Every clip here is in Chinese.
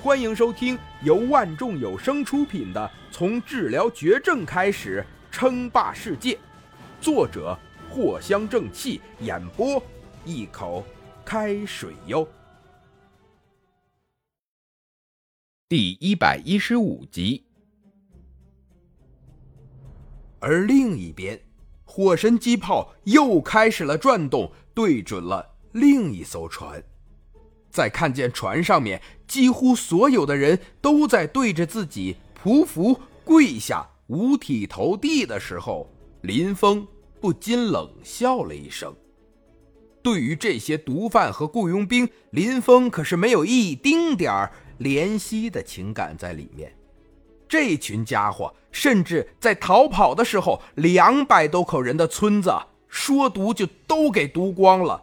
欢迎收听由万众有声出品的《从治疗绝症开始称霸世界》，作者藿香正气，演播一口开水哟。第一百一十五集。而另一边，火神机炮又开始了转动，对准了另一艘船。在看见船上面几乎所有的人都在对着自己匍匐跪下、五体投地的时候，林峰不禁冷笑了一声。对于这些毒贩和雇佣兵，林峰可是没有一丁点儿怜惜的情感在里面。这群家伙甚至在逃跑的时候，两百多口人的村子说毒就都给毒光了。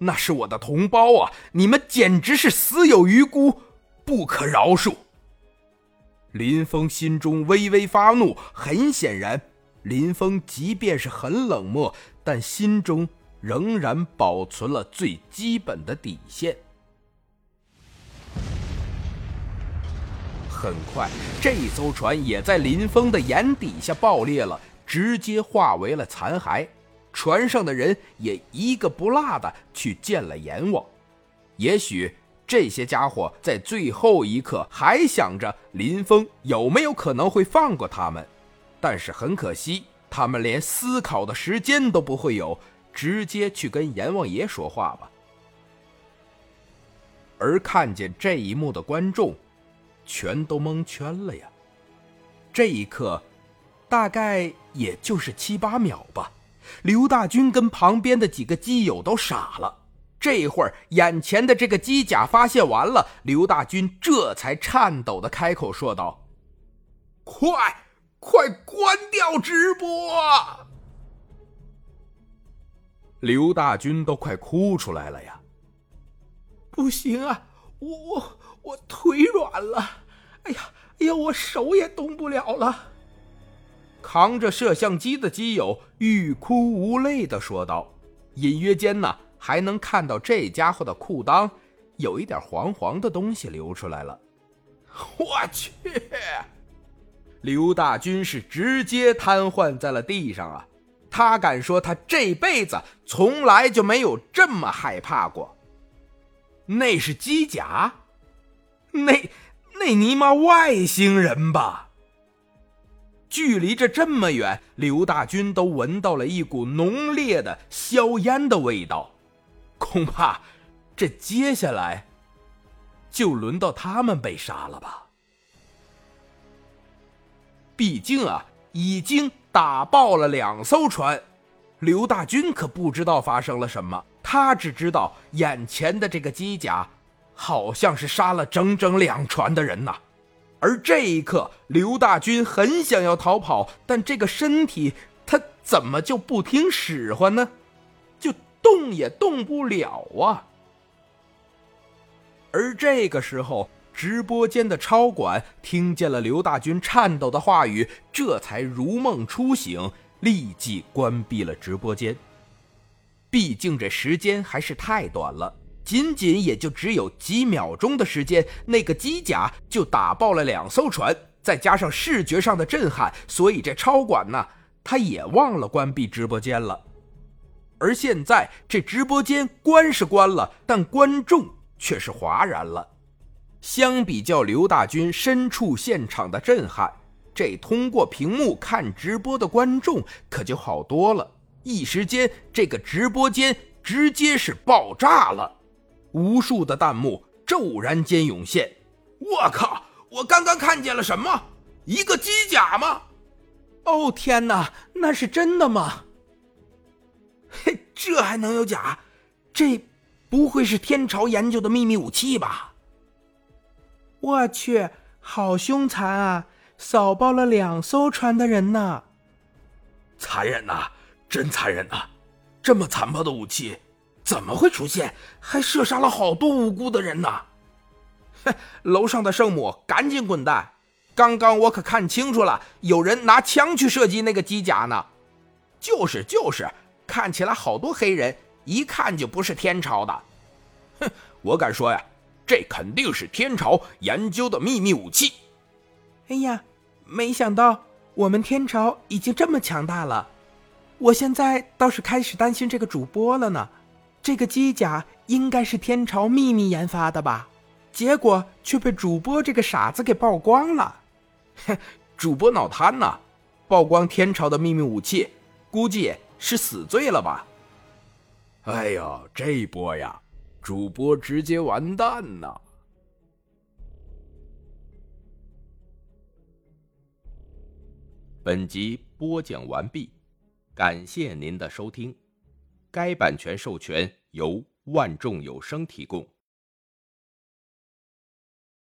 那是我的同胞啊！你们简直是死有余辜，不可饶恕。林峰心中微微发怒，很显然，林峰即便是很冷漠，但心中仍然保存了最基本的底线。很快，这艘船也在林峰的眼底下爆裂了，直接化为了残骸。船上的人也一个不落的去见了阎王。也许这些家伙在最后一刻还想着林峰有没有可能会放过他们，但是很可惜，他们连思考的时间都不会有，直接去跟阎王爷说话吧。而看见这一幕的观众，全都蒙圈了呀。这一刻，大概也就是七八秒吧。刘大军跟旁边的几个基友都傻了。这会儿，眼前的这个机甲发泄完了，刘大军这才颤抖的开口说道：“快，快关掉直播！”刘大军都快哭出来了呀！不行啊，我我我腿软了，哎呀哎呀，我手也动不了了。扛着摄像机的基友欲哭无泪的说道，隐约间呢，还能看到这家伙的裤裆有一点黄黄的东西流出来了。我去！刘大军是直接瘫痪在了地上啊！他敢说他这辈子从来就没有这么害怕过。那是机甲？那那尼玛外星人吧？距离这这么远，刘大军都闻到了一股浓烈的硝烟的味道，恐怕这接下来就轮到他们被杀了吧。毕竟啊，已经打爆了两艘船，刘大军可不知道发生了什么，他只知道眼前的这个机甲，好像是杀了整整两船的人呐。而这一刻，刘大军很想要逃跑，但这个身体他怎么就不听使唤呢？就动也动不了啊！而这个时候，直播间的超管听见了刘大军颤抖的话语，这才如梦初醒，立即关闭了直播间。毕竟这时间还是太短了。仅仅也就只有几秒钟的时间，那个机甲就打爆了两艘船，再加上视觉上的震撼，所以这超管呢，他也忘了关闭直播间了。而现在这直播间关是关了，但观众却是哗然了。相比较刘大军身处现场的震撼，这通过屏幕看直播的观众可就好多了。一时间，这个直播间直接是爆炸了。无数的弹幕骤然间涌现，我靠！我刚刚看见了什么？一个机甲吗？哦天哪，那是真的吗？嘿，这还能有假？这不会是天朝研究的秘密武器吧？我去，好凶残啊！扫爆了两艘船的人呢！残忍呐，真残忍呐！这么残暴的武器！怎么会出现？还射杀了好多无辜的人呢！哼，楼上的圣母，赶紧滚蛋！刚刚我可看清楚了，有人拿枪去射击那个机甲呢。就是就是，看起来好多黑人，一看就不是天朝的。哼，我敢说呀，这肯定是天朝研究的秘密武器。哎呀，没想到我们天朝已经这么强大了。我现在倒是开始担心这个主播了呢。这个机甲应该是天朝秘密研发的吧？结果却被主播这个傻子给曝光了。哼，主播脑瘫呐！曝光天朝的秘密武器，估计是死罪了吧？哎呦，这一波呀，主播直接完蛋呐！本集播讲完毕，感谢您的收听。该版权授权由万众有声提供。